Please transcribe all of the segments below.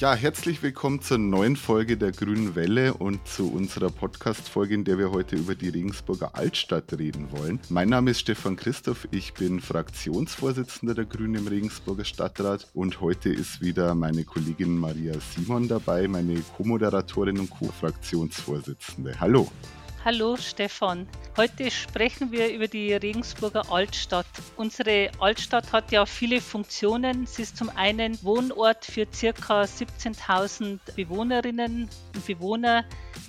Ja, herzlich willkommen zur neuen Folge der Grünen Welle und zu unserer Podcast-Folge, in der wir heute über die Regensburger Altstadt reden wollen. Mein Name ist Stefan Christoph, ich bin Fraktionsvorsitzender der Grünen im Regensburger Stadtrat und heute ist wieder meine Kollegin Maria Simon dabei, meine Co-Moderatorin und Co-Fraktionsvorsitzende. Hallo. Hallo Stefan. Heute sprechen wir über die Regensburger Altstadt. Unsere Altstadt hat ja viele Funktionen. Sie ist zum einen Wohnort für ca. 17.000 Bewohnerinnen und Bewohner.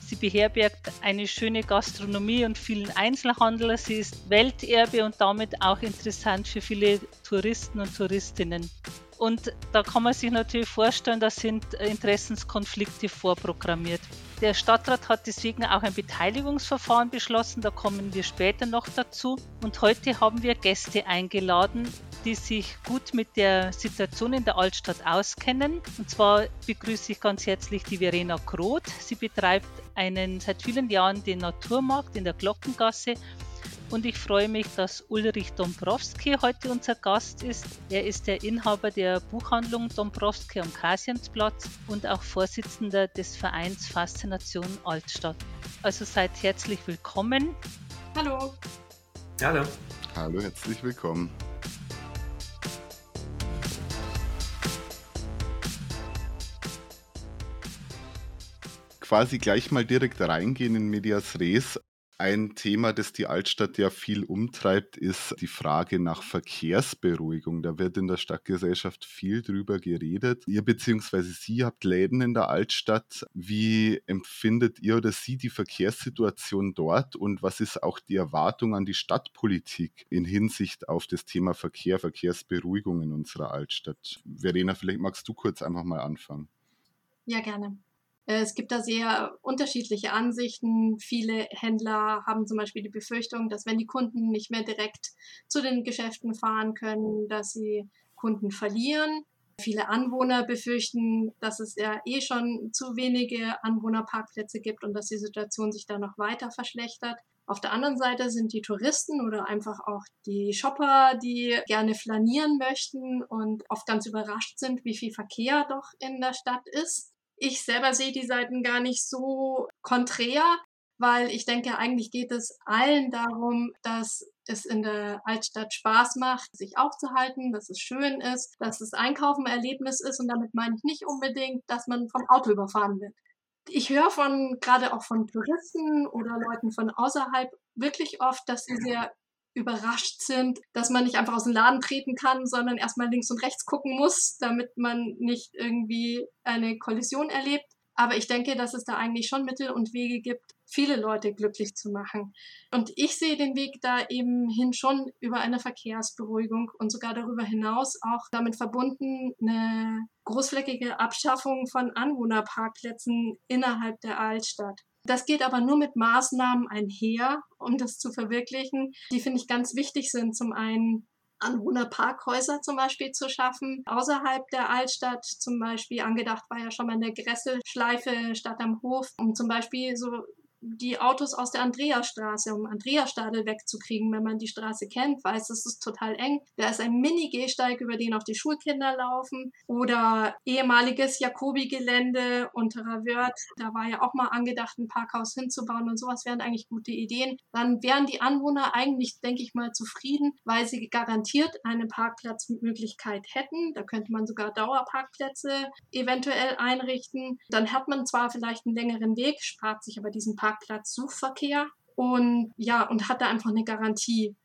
Sie beherbergt eine schöne Gastronomie und vielen Einzelhandel. Sie ist Welterbe und damit auch interessant für viele Touristen und Touristinnen. Und da kann man sich natürlich vorstellen, da sind Interessenskonflikte vorprogrammiert. Der Stadtrat hat deswegen auch ein Beteiligungsverfahren beschlossen, da kommen wir später noch dazu. Und heute haben wir Gäste eingeladen, die sich gut mit der Situation in der Altstadt auskennen. Und zwar begrüße ich ganz herzlich die Verena Groth. Sie betreibt einen seit vielen Jahren den Naturmarkt in der Glockengasse und ich freue mich, dass Ulrich Dombrowski heute unser Gast ist. Er ist der Inhaber der Buchhandlung Dombrowski am Kasiansplatz und auch Vorsitzender des Vereins Faszination Altstadt. Also seid herzlich willkommen. Hallo. Hallo. Hallo, herzlich willkommen. quasi gleich mal direkt reingehen in Medias Res. Ein Thema, das die Altstadt ja viel umtreibt, ist die Frage nach Verkehrsberuhigung. Da wird in der Stadtgesellschaft viel drüber geredet. Ihr bzw. Sie habt Läden in der Altstadt. Wie empfindet ihr oder Sie die Verkehrssituation dort und was ist auch die Erwartung an die Stadtpolitik in Hinsicht auf das Thema Verkehr, Verkehrsberuhigung in unserer Altstadt? Verena, vielleicht magst du kurz einfach mal anfangen. Ja, gerne. Äh, es gibt da sehr unterschiedliche Ansichten. Viele Händler haben zum Beispiel die Befürchtung, dass wenn die Kunden nicht mehr direkt zu den Geschäften fahren können, dass sie Kunden verlieren. Viele Anwohner befürchten, dass es ja eh schon zu wenige Anwohnerparkplätze gibt und dass die Situation sich da noch weiter verschlechtert. Auf der anderen Seite sind die Touristen oder einfach auch die Shopper, die gerne flanieren möchten und oft ganz überrascht sind, wie viel Verkehr doch in der Stadt ist. Ich selber sehe die Seiten gar nicht so konträr, weil ich denke, eigentlich geht es allen darum, dass es in der Altstadt Spaß macht, sich aufzuhalten, dass es schön ist, dass das Einkaufen ein Erlebnis ist und damit meine ich nicht unbedingt, dass man vom Auto überfahren wird. Ich höre von, gerade auch von Touristen oder Leuten von außerhalb wirklich oft, dass sie sehr überrascht sind, dass man nicht einfach aus dem Laden treten kann, sondern erstmal links und rechts gucken muss, damit man nicht irgendwie eine Kollision erlebt. Aber ich denke, dass es da eigentlich schon Mittel und Wege gibt, viele Leute glücklich zu machen. Und ich sehe den Weg da eben hin schon über eine Verkehrsberuhigung und sogar darüber hinaus auch damit verbunden eine großflächige Abschaffung von Anwohnerparkplätzen innerhalb der Altstadt. Das geht aber nur mit Maßnahmen einher, um das zu verwirklichen, die finde ich ganz wichtig sind. Zum einen Anwohnerparkhäuser zum Beispiel zu schaffen, außerhalb der Altstadt zum Beispiel. Angedacht war ja schon mal eine Gresselschleife statt am Hof, um zum Beispiel so die Autos aus der Andreasstraße, um Andreastadel wegzukriegen. Wenn man die Straße kennt, weiß, es ist total eng. Da ist ein Mini-Gehsteig, über den auch die Schulkinder laufen. Oder ehemaliges Jacobi-Gelände unterer Wörth. Da war ja auch mal angedacht, ein Parkhaus hinzubauen und sowas wären eigentlich gute Ideen. Dann wären die Anwohner eigentlich, denke ich mal, zufrieden, weil sie garantiert eine Parkplatzmöglichkeit hätten. Da könnte man sogar Dauerparkplätze eventuell einrichten. Dann hat man zwar vielleicht einen längeren Weg, spart sich aber diesen Parkplatz Parkplatz Suchverkehr und ja, und hat da einfach eine Garantie.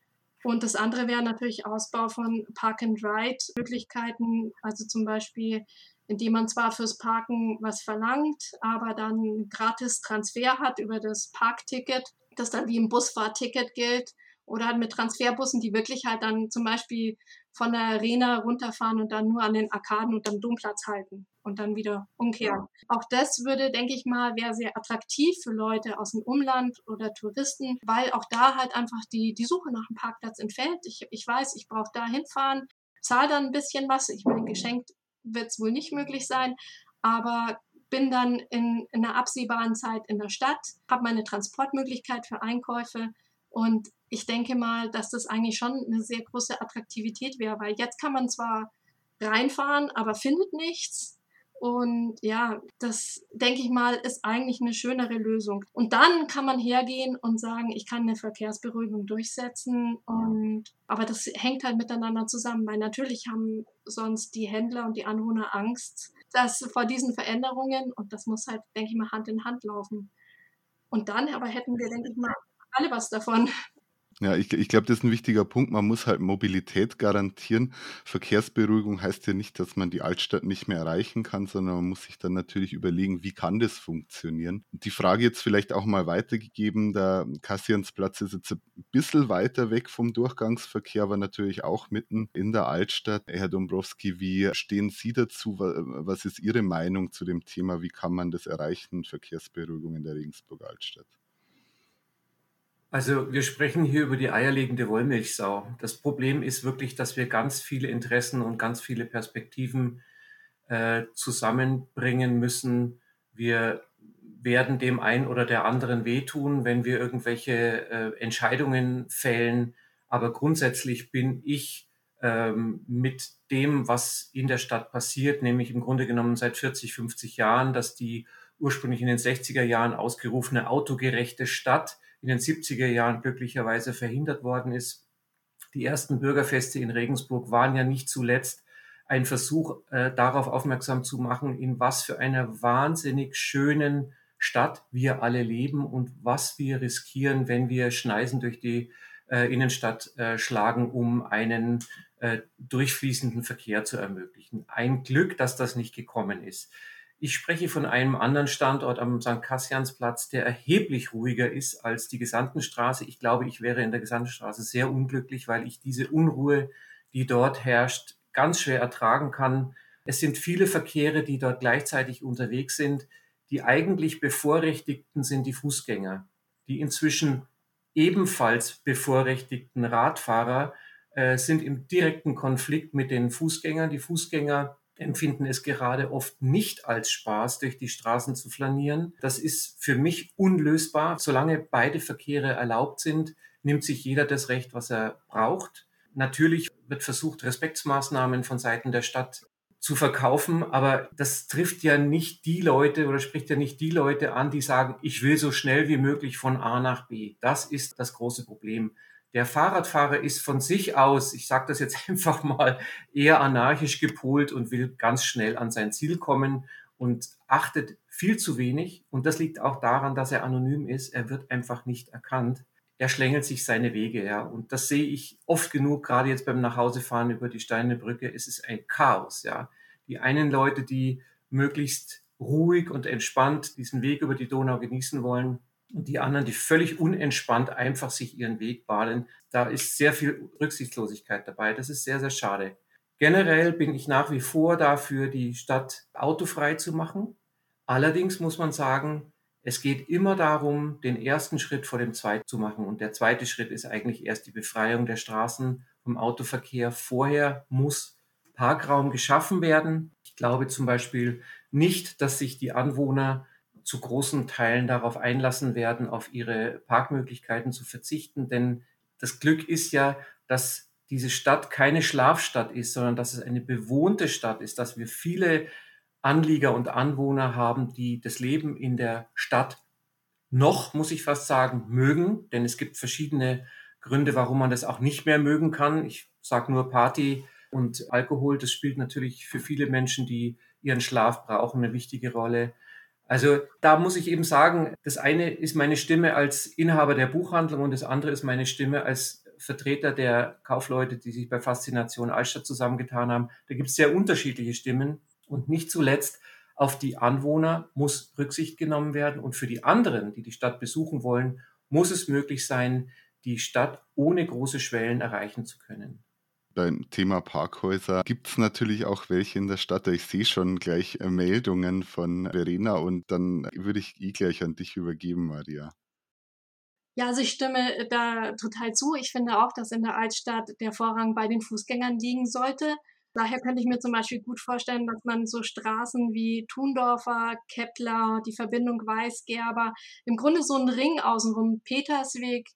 Und das andere wäre natürlich Ausbau von Park-and-Ride-Möglichkeiten, also zum Beispiel, indem man zwar fürs Parken was verlangt, aber dann gratis Transfer hat über das Parkticket, das dann wie ein Busfahrticket gilt oder halt mit Transferbussen, die wirklich halt dann zum Beispiel von der Arena runterfahren und dann nur an den Arkaden und am Domplatz halten und dann wieder umkehren. Ja. Auch das würde, denke ich mal, wäre sehr attraktiv für Leute aus dem Umland oder Touristen, weil auch da halt einfach die, die Suche nach einem Parkplatz entfällt. Ich, ich weiß, ich brauche da hinfahren, zahle dann ein bisschen was. Ich meine, geschenkt wird es wohl nicht möglich sein, aber bin dann in, in einer absehbaren Zeit in der Stadt, habe meine Transportmöglichkeit für Einkäufe und ich denke mal, dass das eigentlich schon eine sehr große Attraktivität wäre, weil jetzt kann man zwar reinfahren, aber findet nichts. Und ja, das denke ich mal, ist eigentlich eine schönere Lösung. Und dann kann man hergehen und sagen, ich kann eine Verkehrsberuhigung durchsetzen. Und, aber das hängt halt miteinander zusammen, weil natürlich haben sonst die Händler und die Anwohner Angst, dass vor diesen Veränderungen, und das muss halt, denke ich mal, Hand in Hand laufen. Und dann aber hätten wir, denke ich mal, alle was davon. Ja, ich, ich glaube, das ist ein wichtiger Punkt. Man muss halt Mobilität garantieren. Verkehrsberuhigung heißt ja nicht, dass man die Altstadt nicht mehr erreichen kann, sondern man muss sich dann natürlich überlegen, wie kann das funktionieren. Die Frage jetzt vielleicht auch mal weitergegeben, der Kassiansplatz ist jetzt ein bisschen weiter weg vom Durchgangsverkehr, aber natürlich auch mitten in der Altstadt. Herr Dombrowski, wie stehen Sie dazu? Was ist Ihre Meinung zu dem Thema? Wie kann man das erreichen, Verkehrsberuhigung in der Regensburger Altstadt? Also wir sprechen hier über die eierlegende Wollmilchsau. Das Problem ist wirklich, dass wir ganz viele Interessen und ganz viele Perspektiven äh, zusammenbringen müssen. Wir werden dem einen oder der anderen wehtun, wenn wir irgendwelche äh, Entscheidungen fällen. Aber grundsätzlich bin ich ähm, mit dem, was in der Stadt passiert, nämlich im Grunde genommen seit 40, 50 Jahren, dass die ursprünglich in den 60er Jahren ausgerufene autogerechte Stadt in den 70er Jahren glücklicherweise verhindert worden ist. Die ersten Bürgerfeste in Regensburg waren ja nicht zuletzt ein Versuch, äh, darauf aufmerksam zu machen, in was für einer wahnsinnig schönen Stadt wir alle leben und was wir riskieren, wenn wir Schneisen durch die äh, Innenstadt äh, schlagen, um einen äh, durchfließenden Verkehr zu ermöglichen. Ein Glück, dass das nicht gekommen ist. Ich spreche von einem anderen Standort am St. Kassiansplatz, der erheblich ruhiger ist als die Gesandtenstraße. Ich glaube, ich wäre in der Gesandtenstraße sehr unglücklich, weil ich diese Unruhe, die dort herrscht, ganz schwer ertragen kann. Es sind viele Verkehre, die dort gleichzeitig unterwegs sind. Die eigentlich Bevorrechtigten sind die Fußgänger. Die inzwischen ebenfalls bevorrechtigten Radfahrer äh, sind im direkten Konflikt mit den Fußgängern. Die Fußgänger empfinden es gerade oft nicht als Spaß, durch die Straßen zu flanieren. Das ist für mich unlösbar. Solange beide Verkehre erlaubt sind, nimmt sich jeder das Recht, was er braucht. Natürlich wird versucht, Respektsmaßnahmen von Seiten der Stadt zu verkaufen, aber das trifft ja nicht die Leute oder spricht ja nicht die Leute an, die sagen, ich will so schnell wie möglich von A nach B. Das ist das große Problem. Der Fahrradfahrer ist von sich aus, ich sage das jetzt einfach mal, eher anarchisch gepolt und will ganz schnell an sein Ziel kommen und achtet viel zu wenig. Und das liegt auch daran, dass er anonym ist. Er wird einfach nicht erkannt. Er schlängelt sich seine Wege, ja. Und das sehe ich oft genug, gerade jetzt beim Nachhausefahren über die Steinerne Brücke. Es ist ein Chaos, ja. Die einen Leute, die möglichst ruhig und entspannt diesen Weg über die Donau genießen wollen, und die anderen, die völlig unentspannt einfach sich ihren Weg bahnen. Da ist sehr viel Rücksichtslosigkeit dabei. Das ist sehr, sehr schade. Generell bin ich nach wie vor dafür, die Stadt autofrei zu machen. Allerdings muss man sagen, es geht immer darum, den ersten Schritt vor dem zweiten zu machen. Und der zweite Schritt ist eigentlich erst die Befreiung der Straßen vom Autoverkehr. Vorher muss Parkraum geschaffen werden. Ich glaube zum Beispiel nicht, dass sich die Anwohner zu großen Teilen darauf einlassen werden, auf ihre Parkmöglichkeiten zu verzichten. Denn das Glück ist ja, dass diese Stadt keine Schlafstadt ist, sondern dass es eine bewohnte Stadt ist, dass wir viele Anlieger und Anwohner haben, die das Leben in der Stadt noch, muss ich fast sagen, mögen. Denn es gibt verschiedene Gründe, warum man das auch nicht mehr mögen kann. Ich sage nur Party und Alkohol. Das spielt natürlich für viele Menschen, die ihren Schlaf brauchen, eine wichtige Rolle. Also da muss ich eben sagen, das eine ist meine Stimme als Inhaber der Buchhandlung und das andere ist meine Stimme als Vertreter der Kaufleute, die sich bei Faszination Altstadt zusammengetan haben. Da gibt es sehr unterschiedliche Stimmen und nicht zuletzt auf die Anwohner muss Rücksicht genommen werden und für die anderen, die die Stadt besuchen wollen, muss es möglich sein, die Stadt ohne große Schwellen erreichen zu können beim Thema Parkhäuser gibt es natürlich auch welche in der Stadt. Ich sehe schon gleich äh, Meldungen von Verena und dann würde ich eh gleich an dich übergeben, Maria. Ja, also ich stimme da total zu. Ich finde auch, dass in der Altstadt der Vorrang bei den Fußgängern liegen sollte. Daher könnte ich mir zum Beispiel gut vorstellen, dass man so Straßen wie Thundorfer, Kepler, die Verbindung Weißgerber, im Grunde so einen Ring außenrum, Petersweg,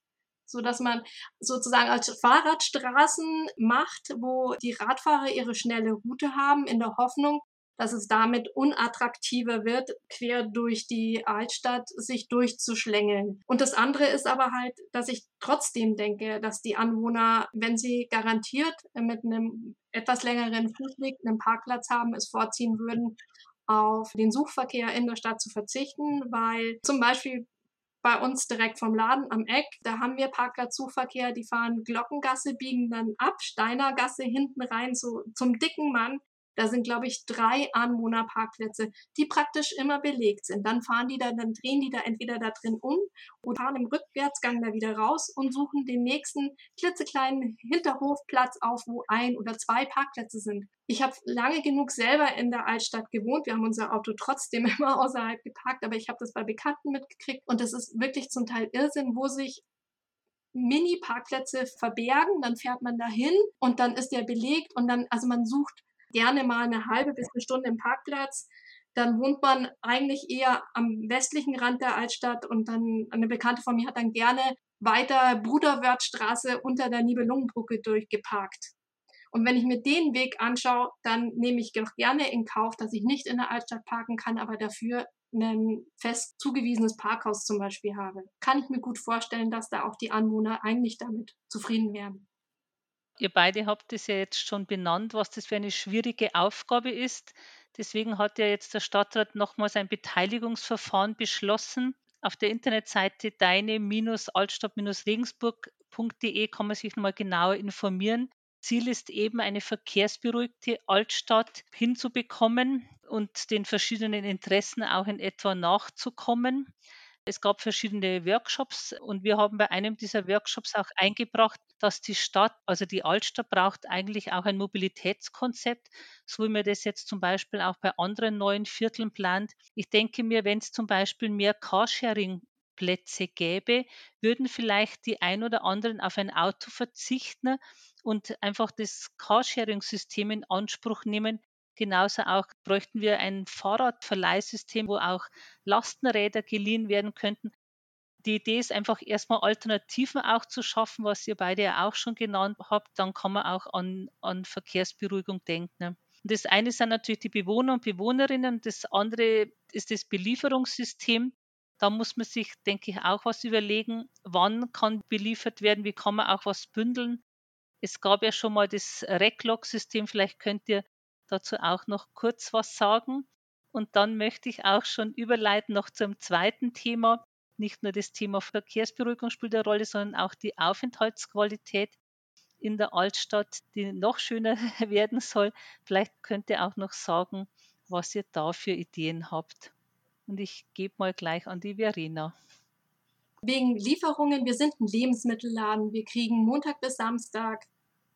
so dass man sozusagen als Fahrradstraßen macht, wo die Radfahrer ihre schnelle Route haben, in der Hoffnung, dass es damit unattraktiver wird, quer durch die Altstadt sich durchzuschlängeln. Und das andere ist aber halt, dass ich trotzdem denke, dass die Anwohner, wenn sie garantiert mit einem etwas längeren Fußweg einen Parkplatz haben, es vorziehen würden, auf den Suchverkehr in der Stadt zu verzichten, weil zum Beispiel bei uns direkt vom Laden am Eck, da haben wir Parkplatzsuchverkehr, die fahren Glockengasse, biegen dann ab, Steinergasse hinten rein so zum dicken Mann, da sind, glaube ich, drei Anwohnerparkplätze, die praktisch immer belegt sind. Dann fahren die da, dann drehen die da entweder da drin um oder fahren im Rückwärtsgang da wieder raus und suchen den nächsten klitzekleinen Hinterhofplatz auf, wo ein oder zwei Parkplätze sind. Ich habe lange genug selber in der Altstadt gewohnt. Wir haben unser Auto trotzdem immer außerhalb geparkt, aber ich habe das bei Bekannten mitgekriegt und das ist wirklich zum Teil Irrsinn, wo sich Mini-Parkplätze verbergen, dann fährt man dahin und dann ist der belegt und dann, also man sucht gerne mal eine halbe bis eine Stunde im Parkplatz. Dann wohnt man eigentlich eher am westlichen Rand der Altstadt und dann eine Bekannte von mir hat dann gerne weiter Bruderwörthstraße unter der Nibelungenbrücke durchgeparkt. Und wenn ich mir den Weg anschaue, dann nehme ich doch gerne in Kauf, dass ich nicht in der Altstadt parken kann, aber dafür ein fest zugewiesenes Parkhaus zum Beispiel habe. Kann ich mir gut vorstellen, dass da auch die Anwohner eigentlich damit zufrieden wären. Ihr beide habt es ja jetzt schon benannt, was das für eine schwierige Aufgabe ist. Deswegen hat ja jetzt der Stadtrat nochmals ein Beteiligungsverfahren beschlossen. Auf der Internetseite deine-altstadt-regensburg.de kann man sich nochmal genauer informieren. Ziel ist eben, eine verkehrsberuhigte Altstadt hinzubekommen und den verschiedenen Interessen auch in etwa nachzukommen. Es gab verschiedene Workshops und wir haben bei einem dieser Workshops auch eingebracht, dass die Stadt, also die Altstadt braucht eigentlich auch ein Mobilitätskonzept, so wie man das jetzt zum Beispiel auch bei anderen neuen Vierteln plant. Ich denke mir, wenn es zum Beispiel mehr Carsharing Plätze gäbe, würden vielleicht die ein oder anderen auf ein Auto verzichten und einfach das Carsharing-System in Anspruch nehmen, Genauso auch bräuchten wir ein Fahrradverleihsystem, wo auch Lastenräder geliehen werden könnten. Die Idee ist einfach erstmal Alternativen auch zu schaffen, was ihr beide ja auch schon genannt habt. Dann kann man auch an, an Verkehrsberuhigung denken. Ne? Und das eine sind natürlich die Bewohner und Bewohnerinnen, das andere ist das Belieferungssystem. Da muss man sich, denke ich, auch was überlegen, wann kann beliefert werden, wie kann man auch was bündeln. Es gab ja schon mal das Reclog-System, vielleicht könnt ihr dazu auch noch kurz was sagen. Und dann möchte ich auch schon überleiten noch zum zweiten Thema. Nicht nur das Thema Verkehrsberuhigung spielt eine Rolle, sondern auch die Aufenthaltsqualität in der Altstadt, die noch schöner werden soll. Vielleicht könnt ihr auch noch sagen, was ihr da für Ideen habt. Und ich gebe mal gleich an die Verena. Wegen Lieferungen, wir sind ein Lebensmittelladen. Wir kriegen Montag bis Samstag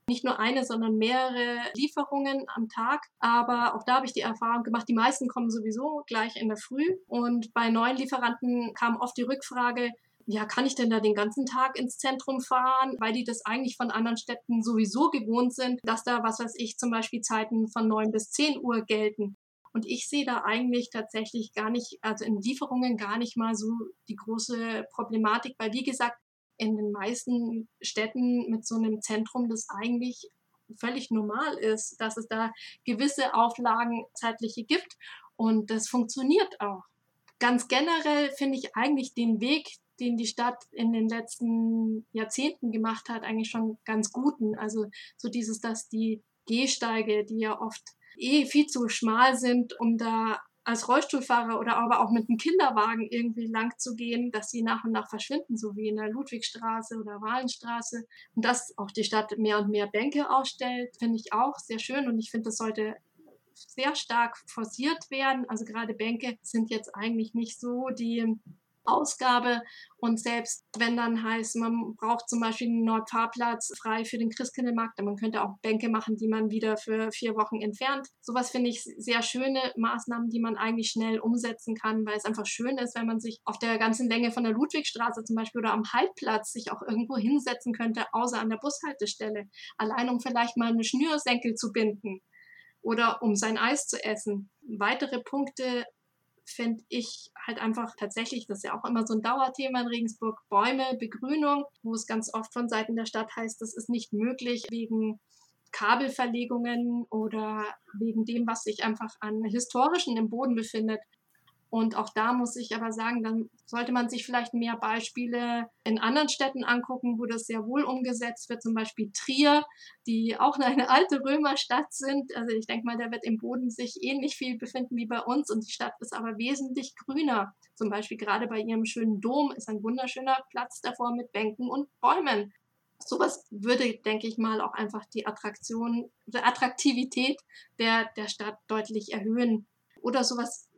nicht nur eine, sondern mehrere Lieferungen am Tag. Aber auch da habe ich die Erfahrung gemacht, die meisten kommen sowieso gleich in der Früh. Und bei neuen Lieferanten kam oft die Rückfrage, ja, kann ich denn da den ganzen Tag ins Zentrum fahren, weil die das eigentlich von anderen Städten sowieso gewohnt sind, dass da, was weiß ich, zum Beispiel Zeiten von neun bis zehn Uhr gelten. Und ich sehe da eigentlich tatsächlich gar nicht, also in Lieferungen gar nicht mal so die große Problematik, weil wie gesagt, in den meisten Städten mit so einem Zentrum, das eigentlich völlig normal ist, dass es da gewisse Auflagen zeitliche gibt und das funktioniert auch. Ganz generell finde ich eigentlich den Weg, den die Stadt in den letzten Jahrzehnten gemacht hat, eigentlich schon ganz guten. Also so dieses, dass die Gehsteige, die ja oft eh viel zu schmal sind, um da als Rollstuhlfahrer oder aber auch mit einem Kinderwagen irgendwie lang zu gehen, dass sie nach und nach verschwinden, so wie in der Ludwigstraße oder Wahlenstraße. Und dass auch die Stadt mehr und mehr Bänke ausstellt, finde ich auch sehr schön und ich finde, das sollte sehr stark forciert werden. Also gerade Bänke sind jetzt eigentlich nicht so die Ausgabe. Und selbst wenn dann heißt, man braucht zum Beispiel einen Nordfahrplatz frei für den Christkindlmarkt, man könnte auch Bänke machen, die man wieder für vier Wochen entfernt. Sowas finde ich sehr schöne Maßnahmen, die man eigentlich schnell umsetzen kann, weil es einfach schön ist, wenn man sich auf der ganzen Länge von der Ludwigstraße zum Beispiel oder am Haltplatz sich auch irgendwo hinsetzen könnte, außer an der Bushaltestelle. Allein um vielleicht mal eine Schnürsenkel zu binden oder um sein Eis zu essen. Weitere Punkte finde ich halt einfach tatsächlich, das ist ja auch immer so ein Dauerthema in Regensburg, Bäume, Begrünung, wo es ganz oft von Seiten der Stadt heißt, das ist nicht möglich wegen Kabelverlegungen oder wegen dem, was sich einfach an historischen im Boden befindet. Und auch da muss ich aber sagen, dann sollte man sich vielleicht mehr Beispiele in anderen Städten angucken, wo das sehr wohl umgesetzt wird, zum Beispiel Trier, die auch eine alte Römerstadt sind. Also ich denke mal, da wird im Boden sich ähnlich viel befinden wie bei uns und die Stadt ist aber wesentlich grüner. Zum Beispiel gerade bei ihrem schönen Dom ist ein wunderschöner Platz davor mit Bänken und Bäumen. Sowas würde, denke ich mal, auch einfach die Attraktion, die Attraktivität der, der Stadt deutlich erhöhen. Oder sowas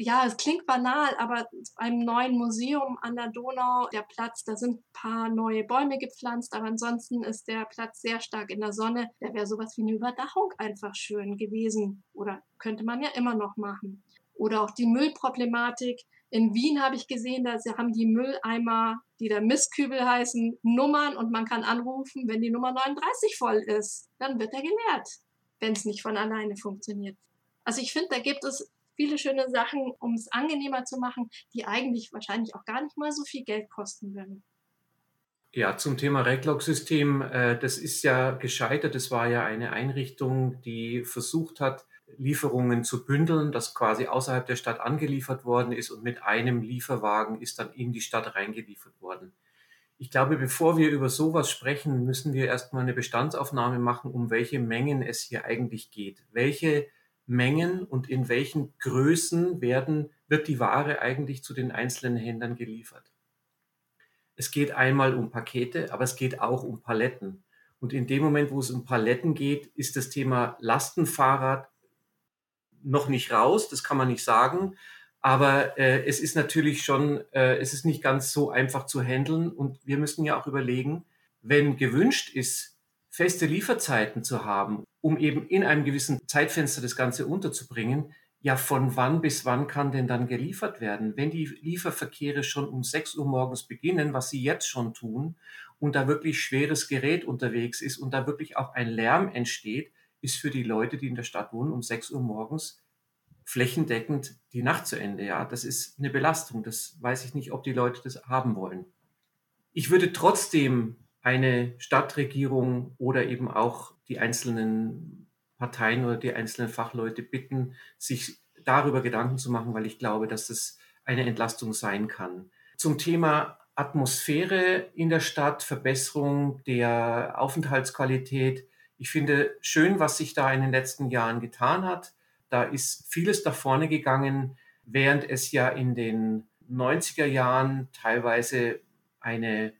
ja, es klingt banal, aber einem neuen Museum an der Donau, der Platz, da sind ein paar neue Bäume gepflanzt, aber ansonsten ist der Platz sehr stark in der Sonne. Da wäre sowas wie eine Überdachung einfach schön gewesen. Oder könnte man ja immer noch machen. Oder auch die Müllproblematik. In Wien habe ich gesehen, da haben die Mülleimer, die da Mistkübel heißen, Nummern und man kann anrufen, wenn die Nummer 39 voll ist. Dann wird er geleert, wenn es nicht von alleine funktioniert. Also ich finde, da gibt es viele schöne Sachen, um es angenehmer zu machen, die eigentlich wahrscheinlich auch gar nicht mal so viel Geld kosten würden. Ja, zum Thema Reclog-System, äh, das ist ja gescheitert. Es war ja eine Einrichtung, die versucht hat, Lieferungen zu bündeln, das quasi außerhalb der Stadt angeliefert worden ist und mit einem Lieferwagen ist dann in die Stadt reingeliefert worden. Ich glaube, bevor wir über sowas sprechen, müssen wir erstmal eine Bestandsaufnahme machen, um welche Mengen es hier eigentlich geht. Welche Mengen und in welchen Größen werden, wird die Ware eigentlich zu den einzelnen Händlern geliefert. Es geht einmal um Pakete, aber es geht auch um Paletten. Und in dem Moment, wo es um Paletten geht, ist das Thema Lastenfahrrad noch nicht raus, das kann man nicht sagen. Aber äh, es ist natürlich schon, äh, es ist nicht ganz so einfach zu handeln. Und wir müssen ja auch überlegen, wenn gewünscht ist, feste Lieferzeiten zu haben, um eben in einem gewissen Zeitfenster das Ganze unterzubringen, ja, von wann bis wann kann denn dann geliefert werden? Wenn die Lieferverkehre schon um 6 Uhr morgens beginnen, was sie jetzt schon tun, und da wirklich schweres Gerät unterwegs ist und da wirklich auch ein Lärm entsteht, ist für die Leute, die in der Stadt wohnen, um 6 Uhr morgens flächendeckend die Nacht zu Ende. Ja, das ist eine Belastung. Das weiß ich nicht, ob die Leute das haben wollen. Ich würde trotzdem eine Stadtregierung oder eben auch die einzelnen Parteien oder die einzelnen Fachleute bitten, sich darüber Gedanken zu machen, weil ich glaube, dass es eine Entlastung sein kann. Zum Thema Atmosphäre in der Stadt, Verbesserung der Aufenthaltsqualität. Ich finde schön, was sich da in den letzten Jahren getan hat. Da ist vieles da vorne gegangen, während es ja in den 90er Jahren teilweise eine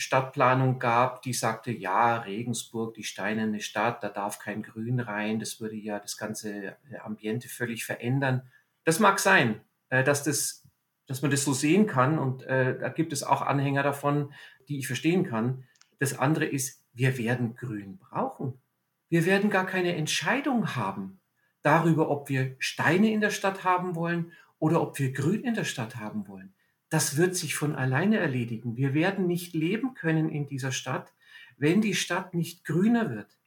Stadtplanung gab, die sagte, ja, Regensburg, die steinerne Stadt, da darf kein Grün rein, das würde ja das ganze äh, Ambiente völlig verändern. Das mag sein, äh, dass, das, dass man das so sehen kann und äh, da gibt es auch Anhänger davon, die ich verstehen kann. Das andere ist, wir werden Grün brauchen. Wir werden gar keine Entscheidung haben darüber, ob wir Steine in der Stadt haben wollen oder ob wir Grün in der Stadt haben wollen das wird sich von alleine erledigen. Wir werden nicht leben können in dieser Stadt, wenn die Stadt nicht grüner wird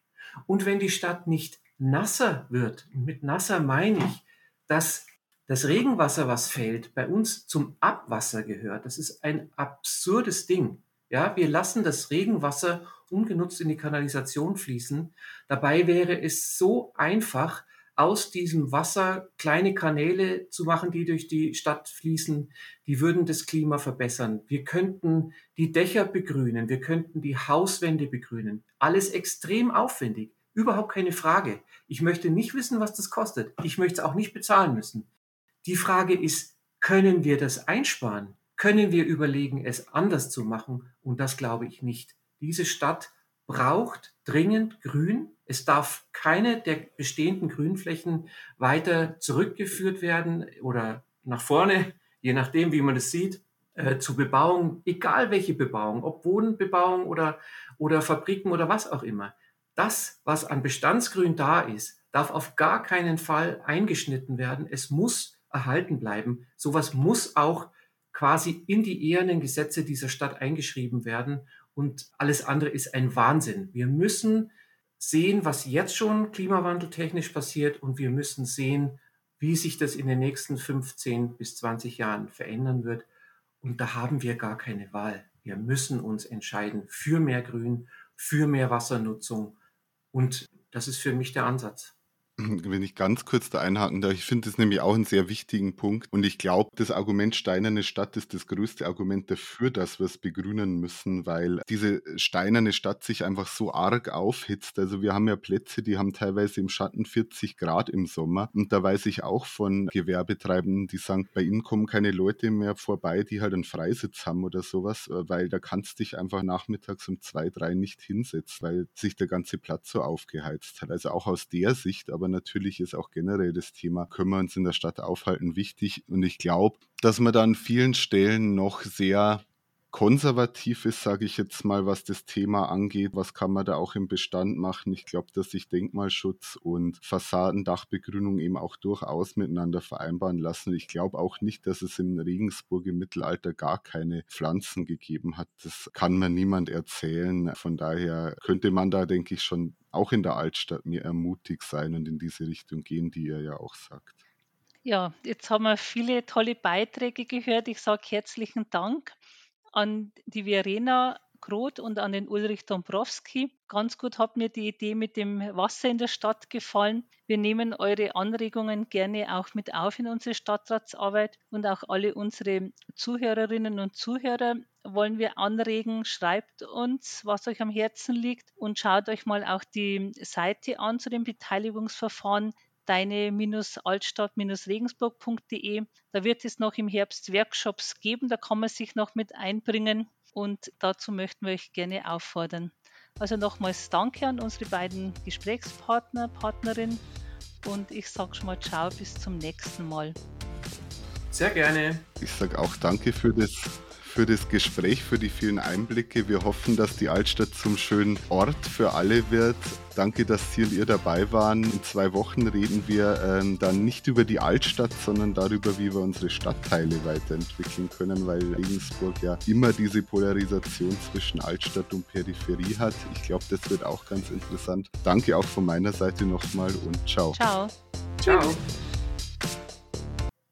und wenn die Stadt nicht nasser wird. Und mit nasser meine ich, dass das Regenwasser, was fällt, bei uns zum Abwasser gehört. Das ist ein absurdes Ding. Ja, wir lassen das Regenwasser ungenutzt in die Kanalisation fließen. Dabei wäre es so einfach, aus diesem Wasser kleine Kanäle zu machen, die durch die Stadt fließen, die würden das Klima verbessern. Wir könnten die Dächer begrünen, wir könnten die Hauswände begrünen. Alles extrem aufwendig, überhaupt keine Frage. Ich möchte nicht wissen, was das kostet. Ich möchte es auch nicht bezahlen müssen. Die Frage ist, können wir das einsparen? Können wir überlegen, es anders zu machen? Und das glaube ich nicht. Diese Stadt braucht dringend Grün. Es darf keine der bestehenden Grünflächen weiter zurückgeführt werden oder nach vorne, je nachdem, wie man es sieht, äh, zu Bebauung, egal welche Bebauung, ob Wohnbebauung oder, oder Fabriken oder was auch immer. Das, was an Bestandsgrün da ist, darf auf gar keinen Fall eingeschnitten werden. Es muss erhalten bleiben. Sowas muss auch quasi in die ehernen Gesetze dieser Stadt eingeschrieben werden und alles andere ist ein Wahnsinn. Wir müssen sehen, was jetzt schon klimawandeltechnisch passiert und wir müssen sehen, wie sich das in den nächsten 15 bis 20 Jahren verändern wird. Und da haben wir gar keine Wahl. Wir müssen uns entscheiden für mehr Grün, für mehr Wassernutzung und Das ist für mich der Ansatz. Wenn ich ganz kurz da einhaken darf, ich finde das nämlich auch einen sehr wichtigen Punkt. Und ich glaube, das Argument steinerne Stadt ist das größte Argument dafür, dass wir es begrünen müssen, weil diese steinerne Stadt sich einfach so arg aufhitzt. Also wir haben ja Plätze, die haben teilweise im Schatten 40 Grad im Sommer. Und da weiß ich auch von Gewerbetreibenden, die sagen, bei ihnen kommen keine Leute mehr vorbei, die halt einen Freisitz haben oder sowas, weil da kannst du dich einfach nachmittags um zwei, drei nicht hinsetzen, weil sich der ganze Platz so aufgeheizt hat. Also auch aus der Sicht, aber natürlich ist auch generell das Thema, können wir uns in der Stadt aufhalten, wichtig. Und ich glaube, dass man da an vielen Stellen noch sehr konservativ ist, sage ich jetzt mal, was das Thema angeht. Was kann man da auch im Bestand machen? Ich glaube, dass sich Denkmalschutz und Fassadendachbegrünung eben auch durchaus miteinander vereinbaren lassen. Ich glaube auch nicht, dass es in Regensburg im Mittelalter gar keine Pflanzen gegeben hat. Das kann man niemand erzählen. Von daher könnte man da, denke ich, schon auch in der Altstadt mir ermutigt sein und in diese Richtung gehen, die ihr ja auch sagt. Ja, jetzt haben wir viele tolle Beiträge gehört. Ich sage herzlichen Dank an die Verena Groth und an den Ulrich Dombrowski. Ganz gut hat mir die Idee mit dem Wasser in der Stadt gefallen. Wir nehmen eure Anregungen gerne auch mit auf in unsere Stadtratsarbeit und auch alle unsere Zuhörerinnen und Zuhörer wollen wir anregen. Schreibt uns, was euch am Herzen liegt und schaut euch mal auch die Seite an zu dem Beteiligungsverfahren deine-altstadt-regensburg.de. Da wird es noch im Herbst Workshops geben, da kann man sich noch mit einbringen und dazu möchten wir euch gerne auffordern. Also nochmals Danke an unsere beiden Gesprächspartner, Partnerin und ich sage schon mal Ciao, bis zum nächsten Mal. Sehr gerne. Ich sage auch Danke für das für das Gespräch, für die vielen Einblicke. Wir hoffen, dass die Altstadt zum schönen Ort für alle wird. Danke, dass Sie und ihr dabei waren. In zwei Wochen reden wir ähm, dann nicht über die Altstadt, sondern darüber, wie wir unsere Stadtteile weiterentwickeln können, weil Regensburg ja immer diese Polarisation zwischen Altstadt und Peripherie hat. Ich glaube, das wird auch ganz interessant. Danke auch von meiner Seite nochmal und ciao. Ciao. Ciao.